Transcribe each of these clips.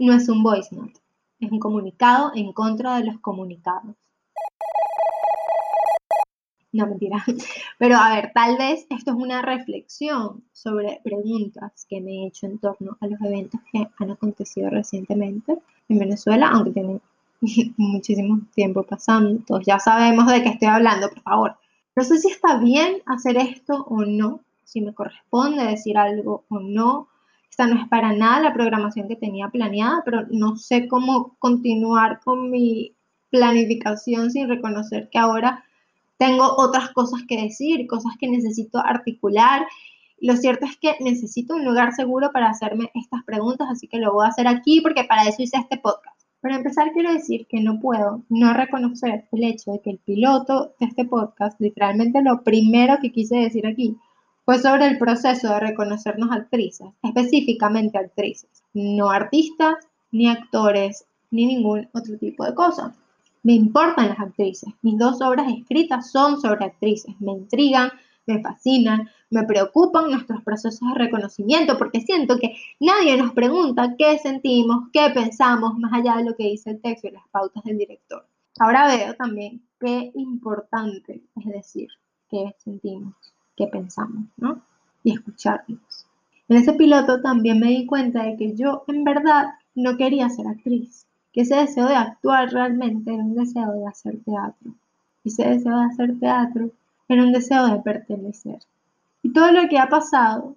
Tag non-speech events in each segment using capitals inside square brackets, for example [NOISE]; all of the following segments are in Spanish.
no es un voice note, es un comunicado en contra de los comunicados. No, mentira. [LAUGHS] Pero a ver, tal vez esto es una reflexión sobre preguntas que me he hecho en torno a los eventos que han acontecido recientemente en Venezuela, aunque tienen [LAUGHS] muchísimo tiempo pasando. Todos ya sabemos de qué estoy hablando, por favor. No sé si está bien hacer esto o no, si me corresponde decir algo o no. Esta no es para nada la programación que tenía planeada, pero no sé cómo continuar con mi planificación sin reconocer que ahora tengo otras cosas que decir, cosas que necesito articular. Lo cierto es que necesito un lugar seguro para hacerme estas preguntas, así que lo voy a hacer aquí porque para eso hice este podcast. Para empezar, quiero decir que no puedo no reconocer el hecho de que el piloto de este podcast, literalmente lo primero que quise decir aquí, fue sobre el proceso de reconocernos actrices, específicamente actrices, no artistas, ni actores, ni ningún otro tipo de cosa. Me importan las actrices. Mis dos obras escritas son sobre actrices. Me intrigan, me fascinan, me preocupan nuestros procesos de reconocimiento porque siento que nadie nos pregunta qué sentimos, qué pensamos, más allá de lo que dice el texto y las pautas del director. Ahora veo también qué importante es decir qué sentimos, qué pensamos, ¿no? Y escucharnos. En ese piloto también me di cuenta de que yo en verdad no quería ser actriz que ese deseo de actuar realmente era un deseo de hacer teatro. Y ese deseo de hacer teatro era un deseo de pertenecer. Y todo lo que ha pasado,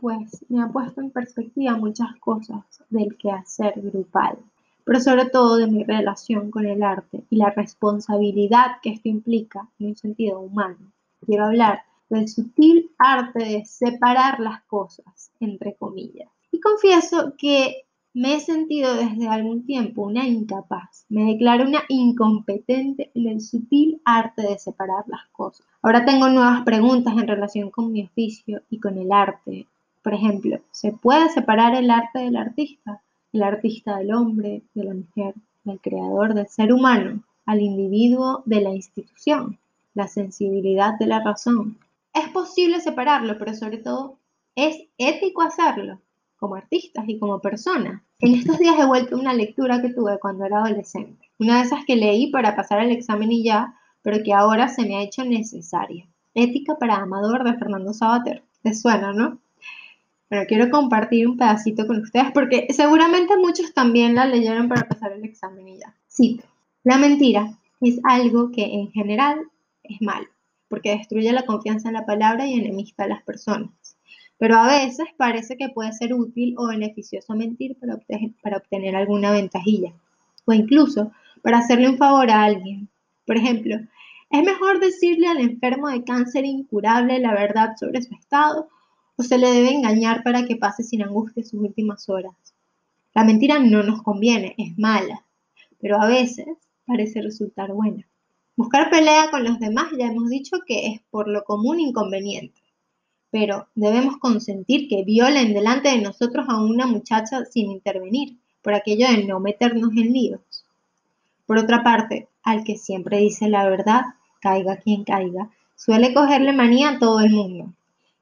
pues me ha puesto en perspectiva muchas cosas del quehacer grupal, pero sobre todo de mi relación con el arte y la responsabilidad que esto implica en un sentido humano. Quiero hablar del sutil arte de separar las cosas, entre comillas. Y confieso que me he sentido desde algún tiempo una incapaz, me declaro una incompetente en el sutil arte de separar las cosas. Ahora tengo nuevas preguntas en relación con mi oficio y con el arte. Por ejemplo, ¿se puede separar el arte del artista? El artista del hombre, de la mujer, del creador, del ser humano, al individuo de la institución, la sensibilidad de la razón. Es posible separarlo, pero sobre todo, ¿es ético hacerlo? como artistas y como personas. En estos días he vuelto a una lectura que tuve cuando era adolescente. Una de esas que leí para pasar el examen y ya, pero que ahora se me ha hecho necesaria. Ética para Amador de Fernando Sabater. ¿Les suena, no? Pero quiero compartir un pedacito con ustedes porque seguramente muchos también la leyeron para pasar el examen y ya. Cito. La mentira es algo que en general es malo, porque destruye la confianza en la palabra y enemista a las personas pero a veces parece que puede ser útil o beneficioso mentir para obtener, para obtener alguna ventajilla o incluso para hacerle un favor a alguien. Por ejemplo, ¿es mejor decirle al enfermo de cáncer incurable la verdad sobre su estado o se le debe engañar para que pase sin angustia sus últimas horas? La mentira no nos conviene, es mala, pero a veces parece resultar buena. Buscar pelea con los demás ya hemos dicho que es por lo común inconveniente pero debemos consentir que violen delante de nosotros a una muchacha sin intervenir, por aquello de no meternos en líos. Por otra parte, al que siempre dice la verdad, caiga quien caiga, suele cogerle manía a todo el mundo.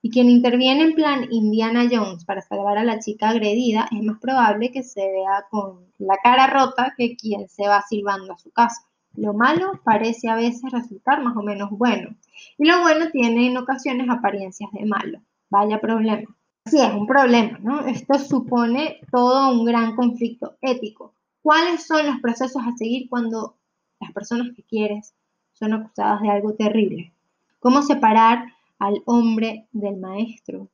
Y quien interviene en plan Indiana Jones para salvar a la chica agredida es más probable que se vea con la cara rota que quien se va silbando a su casa. Lo malo parece a veces resultar más o menos bueno, y lo bueno tiene en ocasiones apariencias de malo. Vaya problema. Sí, es un problema, ¿no? Esto supone todo un gran conflicto ético. ¿Cuáles son los procesos a seguir cuando las personas que quieres son acusadas de algo terrible? ¿Cómo separar al hombre del maestro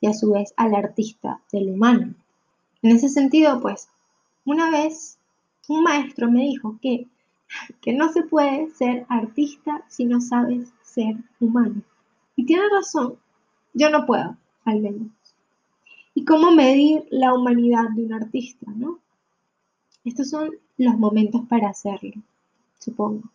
y a su vez al artista del humano? En ese sentido, pues, una vez un maestro me dijo que que no se puede ser artista si no sabes ser humano. Y tiene razón, yo no puedo, al menos. ¿Y cómo medir la humanidad de un artista, no? Estos son los momentos para hacerlo, supongo.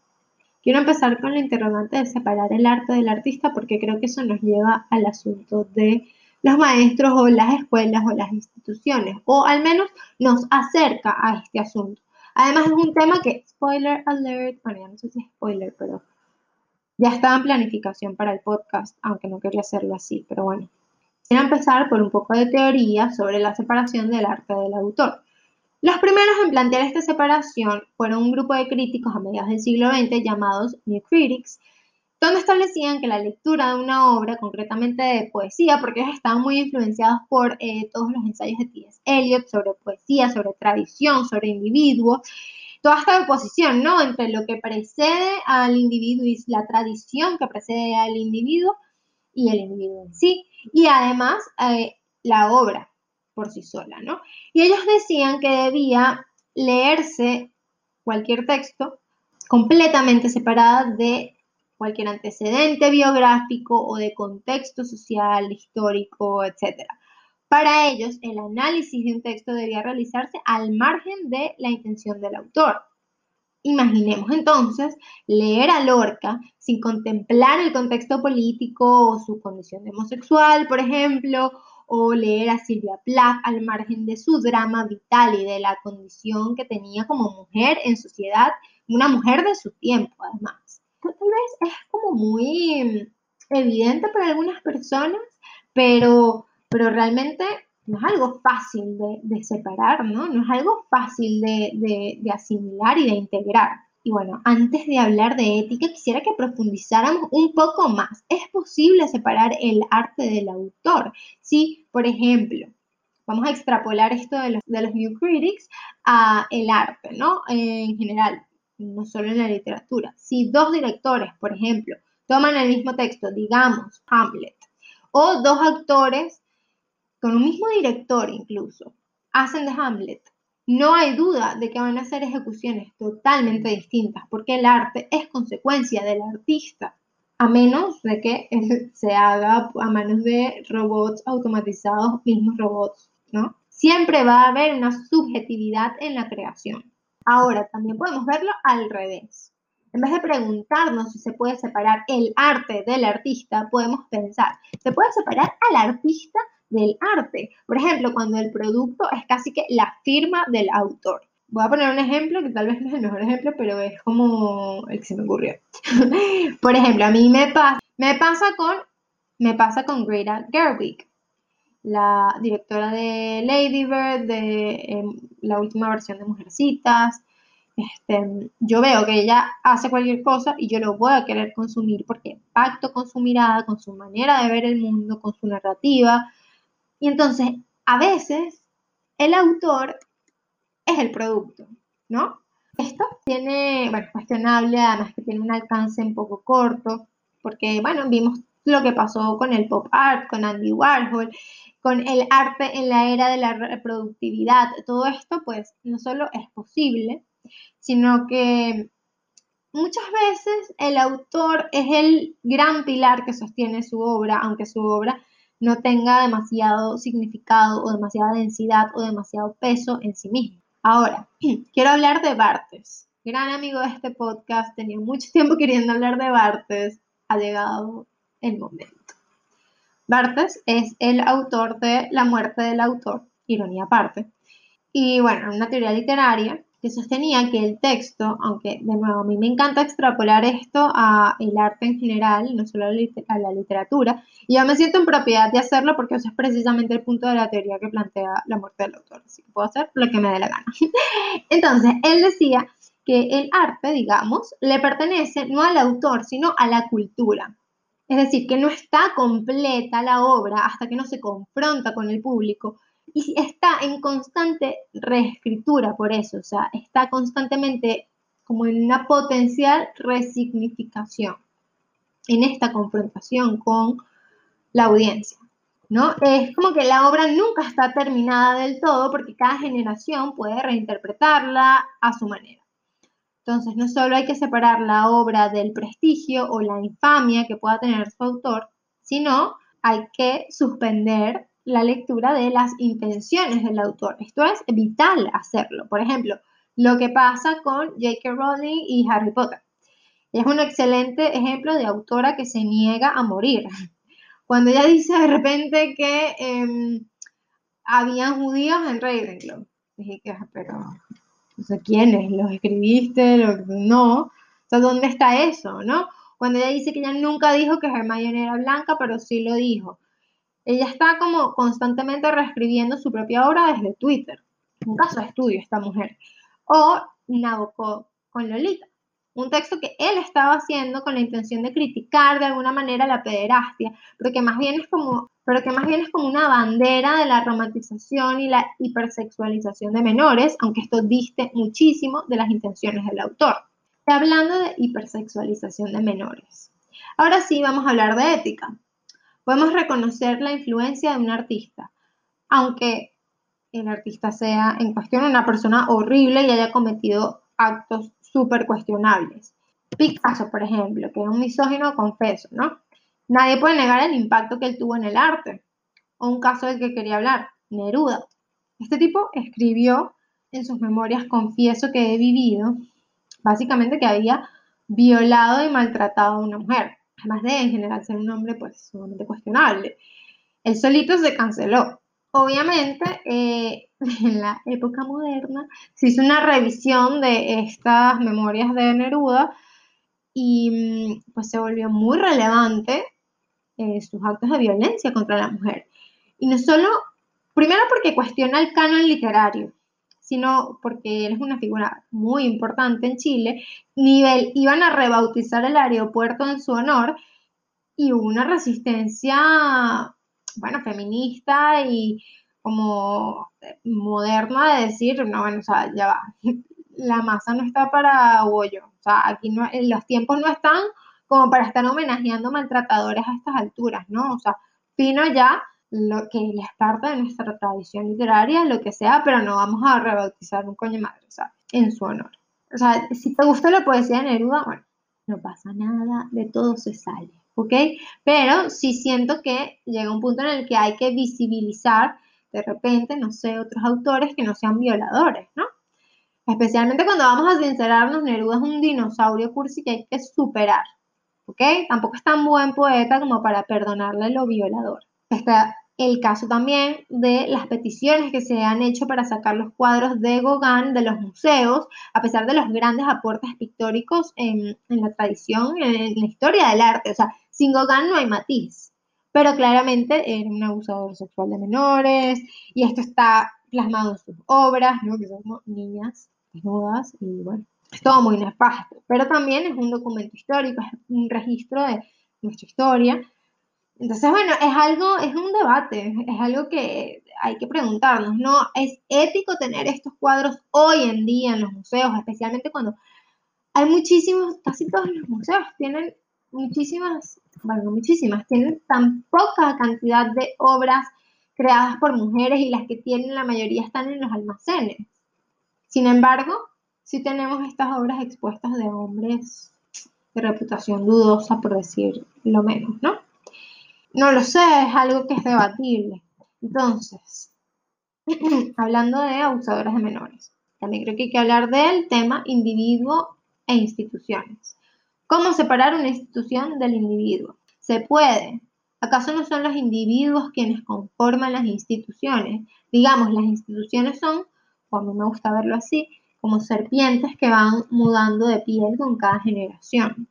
Quiero empezar con la interrogante de separar el arte del artista porque creo que eso nos lleva al asunto de los maestros o las escuelas o las instituciones, o al menos nos acerca a este asunto. Además es un tema que, spoiler alert, bueno, ya no sé si es spoiler, pero ya estaba en planificación para el podcast, aunque no quería hacerlo así, pero bueno. Quiero empezar por un poco de teoría sobre la separación del arte del autor. Los primeros en plantear esta separación fueron un grupo de críticos a mediados del siglo XX llamados New Critics, donde establecían que la lectura de una obra, concretamente de poesía, porque ellos estaban muy influenciados por eh, todos los ensayos de T.S. Eliot sobre poesía, sobre tradición, sobre individuo, toda esta oposición, ¿no? Entre lo que precede al individuo y la tradición que precede al individuo y el individuo en sí, y además eh, la obra por sí sola, ¿no? Y ellos decían que debía leerse cualquier texto completamente separada de cualquier antecedente biográfico o de contexto social, histórico, etc. Para ellos, el análisis de un texto debía realizarse al margen de la intención del autor. Imaginemos entonces leer a Lorca sin contemplar el contexto político o su condición homosexual, por ejemplo, o leer a Silvia Plath al margen de su drama vital y de la condición que tenía como mujer en sociedad, una mujer de su tiempo además. Tal vez es como muy evidente para algunas personas, pero, pero realmente no es algo fácil de, separar, ¿no? No es algo fácil de, de asimilar y de integrar. Y bueno, antes de hablar de ética, quisiera que profundizáramos un poco más. ¿Es posible separar el arte del autor? Si, por ejemplo, vamos a extrapolar esto de los, de los New Critics a el arte, ¿no? En general, no solo en la literatura. Si dos directores, por ejemplo, toman el mismo texto, digamos Hamlet, o dos actores con un mismo director incluso, hacen de Hamlet no hay duda de que van a ser ejecuciones totalmente distintas, porque el arte es consecuencia del artista, a menos de que [LAUGHS] se haga a manos de robots automatizados, mismos robots, ¿no? Siempre va a haber una subjetividad en la creación. Ahora, también podemos verlo al revés. En vez de preguntarnos si se puede separar el arte del artista, podemos pensar, ¿se puede separar al artista del arte. Por ejemplo, cuando el producto es casi que la firma del autor. Voy a poner un ejemplo que tal vez no es el mejor ejemplo, pero es como el que se me ocurrió. [LAUGHS] Por ejemplo, a mí me pasa, con, me pasa con Greta Gerwig, la directora de Lady Bird, de em, la última versión de Mujercitas. Este, yo veo que ella hace cualquier cosa y yo lo voy a querer consumir porque pacto con su mirada, con su manera de ver el mundo, con su narrativa, y entonces, a veces, el autor es el producto, ¿no? Esto tiene, bueno, cuestionable, además que tiene un alcance un poco corto, porque, bueno, vimos lo que pasó con el pop art, con Andy Warhol, con el arte en la era de la reproductividad. Todo esto, pues, no solo es posible, sino que muchas veces el autor es el gran pilar que sostiene su obra, aunque su obra no tenga demasiado significado o demasiada densidad o demasiado peso en sí mismo. Ahora, [CLEARS THROAT] quiero hablar de Bartes. Gran amigo de este podcast, tenía mucho tiempo queriendo hablar de Bartes, ha llegado el momento. Bartes es el autor de La muerte del autor, ironía aparte. Y bueno, una teoría literaria que sostenía que el texto, aunque de nuevo a mí me encanta extrapolar esto a el arte en general, no solo a la literatura, y yo me siento en propiedad de hacerlo porque ese es precisamente el punto de la teoría que plantea la muerte del autor, así que puedo hacer lo que me dé la gana. [LAUGHS] Entonces, él decía que el arte, digamos, le pertenece no al autor, sino a la cultura. Es decir, que no está completa la obra hasta que no se confronta con el público y está en constante reescritura por eso, o sea, está constantemente como en una potencial resignificación, en esta confrontación con la audiencia. ¿No? Es como que la obra nunca está terminada del todo porque cada generación puede reinterpretarla a su manera. Entonces, no solo hay que separar la obra del prestigio o la infamia que pueda tener su autor, sino hay que suspender la lectura de las intenciones del autor. Esto es vital hacerlo. Por ejemplo, lo que pasa con J.K. Rowling y Harry Potter. Es un excelente ejemplo de autora que se niega a morir. Cuando ella dice de repente que eh, habían judíos en Ravenclaw. Dije que, ah, pero, no sé quiénes, los escribiste, no. O sea, ¿dónde está eso, no? Cuando ella dice que ella nunca dijo que Hermione era blanca, pero sí lo dijo. Ella está como constantemente reescribiendo su propia obra desde Twitter. un caso de estudio esta mujer. O Nabokov con Lolita, un texto que él estaba haciendo con la intención de criticar de alguna manera la pederastia, pero que más bien es como, pero que más bien es como una bandera de la romantización y la hipersexualización de menores, aunque esto diste muchísimo de las intenciones del autor. Hablando de hipersexualización de menores. Ahora sí vamos a hablar de ética. Podemos reconocer la influencia de un artista, aunque el artista sea en cuestión una persona horrible y haya cometido actos súper cuestionables. Picasso, por ejemplo, que es un misógino confeso, ¿no? Nadie puede negar el impacto que él tuvo en el arte. O un caso del que quería hablar, Neruda. Este tipo escribió en sus memorias Confieso que he vivido, básicamente que había violado y maltratado a una mujer. Además de en general ser un hombre pues sumamente cuestionable. El solito se canceló. Obviamente, eh, [LAUGHS] en la época moderna se hizo una revisión de estas memorias de Neruda y mm, pues se volvió muy relevante eh, sus actos de violencia contra la mujer. Y no solo, primero porque cuestiona el canon literario, sino porque él es una figura muy importante en Chile. Nivel, iban a rebautizar el aeropuerto en su honor y hubo una resistencia, bueno, feminista y como moderna de decir, no, bueno, o sea, ya va, [LAUGHS] la masa no está para bollo, o sea, aquí no, los tiempos no están como para estar homenajeando maltratadores a estas alturas, ¿no? O sea, fino ya lo que es parte de nuestra tradición literaria, lo que sea, pero no vamos a rebautizar un coño madre, o sea, en su honor. O sea, si te gusta la poesía de Neruda, bueno, no pasa nada, de todo se sale, ¿ok? Pero sí siento que llega un punto en el que hay que visibilizar de repente, no sé, otros autores que no sean violadores, ¿no? Especialmente cuando vamos a sincerarnos, Neruda es un dinosaurio cursi que hay que superar, ¿ok? Tampoco es tan buen poeta como para perdonarle lo violador. Está el caso también de las peticiones que se han hecho para sacar los cuadros de Gauguin de los museos, a pesar de los grandes aportes pictóricos en, en la tradición, en la historia del arte. O sea, sin Gauguin no hay matiz pero claramente era un abusador sexual de menores y esto está plasmado en sus obras, ¿no? que son niñas desnudas y bueno, es todo muy nefasto, pero también es un documento histórico, es un registro de nuestra historia. Entonces, bueno, es algo, es un debate, es algo que hay que preguntarnos, ¿no? ¿Es ético tener estos cuadros hoy en día en los museos, especialmente cuando hay muchísimos, casi todos los museos tienen muchísimas, bueno, muchísimas, tienen tan poca cantidad de obras creadas por mujeres y las que tienen la mayoría están en los almacenes. Sin embargo, sí tenemos estas obras expuestas de hombres de reputación dudosa, por decir lo menos, ¿no? No lo sé, es algo que es debatible. Entonces, [CLEARS THROAT] hablando de abusadoras de menores, también creo que hay que hablar del tema individuo e instituciones. ¿Cómo separar una institución del individuo? Se puede. ¿Acaso no son los individuos quienes conforman las instituciones? Digamos, las instituciones son, o a mí me gusta verlo así, como serpientes que van mudando de piel con cada generación.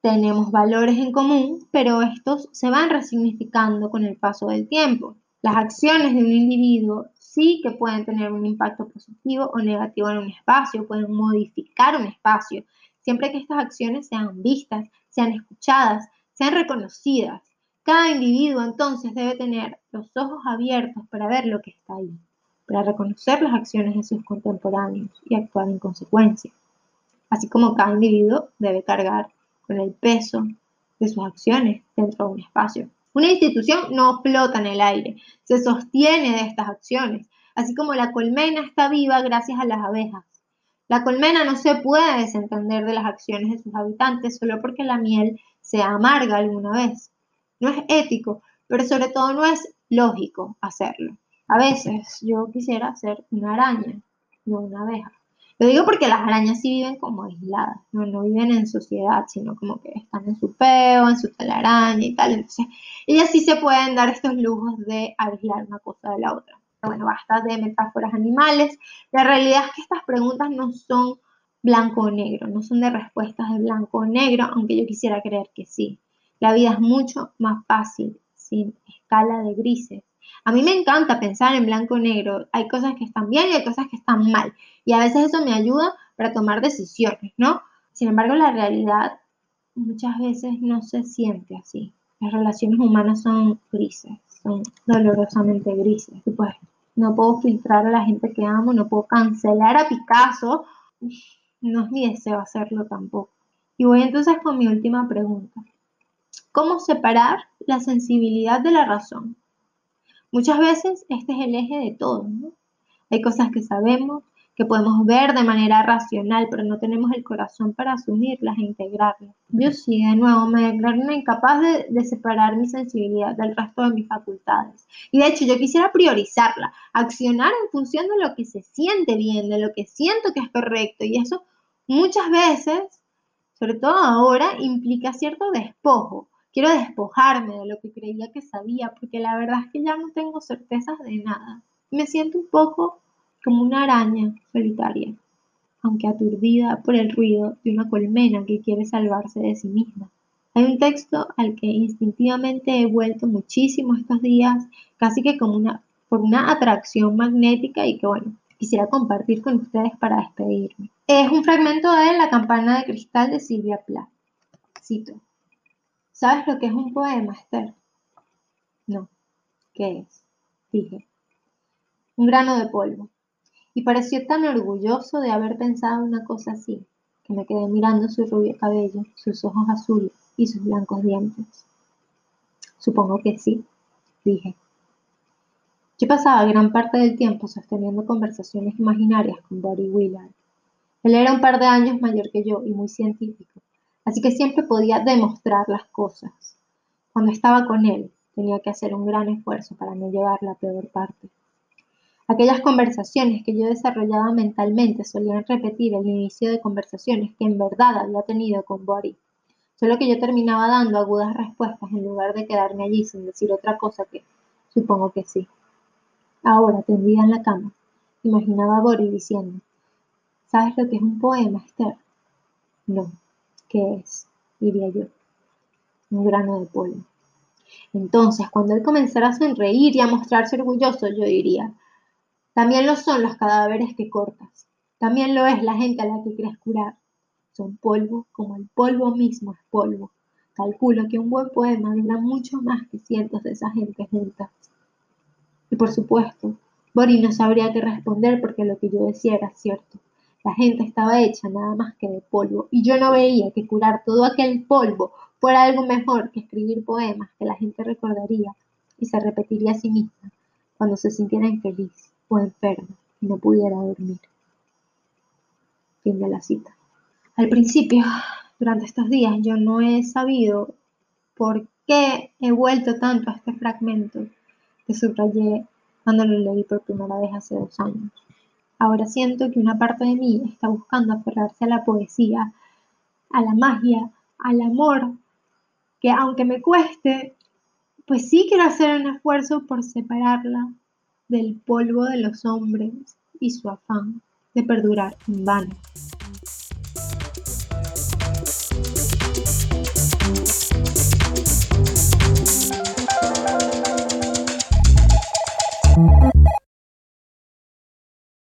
Tenemos valores en común, pero estos se van resignificando con el paso del tiempo. Las acciones de un individuo sí que pueden tener un impacto positivo o negativo en un espacio, pueden modificar un espacio, siempre que estas acciones sean vistas, sean escuchadas, sean reconocidas. Cada individuo entonces debe tener los ojos abiertos para ver lo que está ahí, para reconocer las acciones de sus contemporáneos y actuar en consecuencia. Así como cada individuo debe cargar con el peso de sus acciones dentro de un espacio. Una institución no flota en el aire, se sostiene de estas acciones, así como la colmena está viva gracias a las abejas. La colmena no se puede desentender de las acciones de sus habitantes solo porque la miel se amarga alguna vez. No es ético, pero sobre todo no es lógico hacerlo. A veces yo quisiera ser una araña, no una abeja. Lo digo porque las arañas sí viven como aisladas, no, no viven en sociedad, sino como que están en su peo, en su telaraña y tal. Entonces, ellas sí se pueden dar estos lujos de aislar una cosa de la otra bueno, basta de metáforas animales. La realidad es que estas preguntas no son blanco o negro, no son de respuestas de blanco o negro, aunque yo quisiera creer que sí. La vida es mucho más fácil sin escala de grises. A mí me encanta pensar en blanco y negro. Hay cosas que están bien y hay cosas que están mal. Y a veces eso me ayuda para tomar decisiones, ¿no? Sin embargo, la realidad muchas veces no se siente así. Las relaciones humanas son grises, son dolorosamente grises. pues no puedo filtrar a la gente que amo, no puedo cancelar a Picasso. No es mi deseo hacerlo tampoco. Y voy entonces con mi última pregunta. ¿Cómo separar la sensibilidad de la razón? Muchas veces este es el eje de todo, ¿no? Hay cosas que sabemos, que podemos ver de manera racional, pero no tenemos el corazón para asumirlas e integrarlas. Yo sí, de nuevo, me declaro incapaz de, de, separar mi sensibilidad del resto de mis facultades. Y de hecho, yo quisiera priorizarla, accionar en función de lo que se siente bien, de lo que siento que es correcto. Y eso muchas veces, sobre todo ahora, implica cierto despojo. Quiero despojarme de lo que creía que sabía, porque la verdad es que ya no tengo certezas de nada. Me siento un poco como una araña solitaria, aunque aturdida por el ruido de una colmena que quiere salvarse de sí misma. Hay un texto al que instintivamente he vuelto muchísimo estos días, casi que como una, por una atracción magnética y que bueno, quisiera compartir con ustedes para despedirme. Es un fragmento de La campana de cristal de Silvia Plath. Cito. ¿Sabes lo que es un poema, Esther? No. ¿Qué es? Dije. Un grano de polvo y pareció tan orgulloso de haber pensado una cosa así, que me quedé mirando su rubio cabello, sus ojos azules y sus blancos dientes. Supongo que sí, dije. Yo pasaba gran parte del tiempo sosteniendo conversaciones imaginarias con Body Willard. Él era un par de años mayor que yo y muy científico, así que siempre podía demostrar las cosas. Cuando estaba con él, tenía que hacer un gran esfuerzo para no llevar la peor parte. Aquellas conversaciones que yo desarrollaba mentalmente solían repetir el inicio de conversaciones que en verdad había tenido con Bori, solo que yo terminaba dando agudas respuestas en lugar de quedarme allí sin decir otra cosa que supongo que sí. Ahora, tendida en la cama, imaginaba a Bori diciendo, ¿sabes lo que es un poema, Esther? No, ¿qué es? diría yo. Un grano de polvo. Entonces, cuando él comenzara a sonreír y a mostrarse orgulloso, yo diría, también lo son los cadáveres que cortas. También lo es la gente a la que crees curar. Son polvo como el polvo mismo es polvo. Calculo que un buen poema dura mucho más que cientos de esas gentes juntas. Y por supuesto, Boris no sabría qué responder porque lo que yo decía era cierto. La gente estaba hecha nada más que de polvo y yo no veía que curar todo aquel polvo fuera algo mejor que escribir poemas que la gente recordaría y se repetiría a sí misma cuando se sintiera enfermo y no pudiera dormir. Fin de la cita. Al principio, durante estos días, yo no he sabido por qué he vuelto tanto a este fragmento que subrayé cuando lo leí por primera vez hace dos años. Ahora siento que una parte de mí está buscando aferrarse a la poesía, a la magia, al amor, que aunque me cueste, pues sí quiero hacer un esfuerzo por separarla del polvo de los hombres y su afán de perdurar en vano.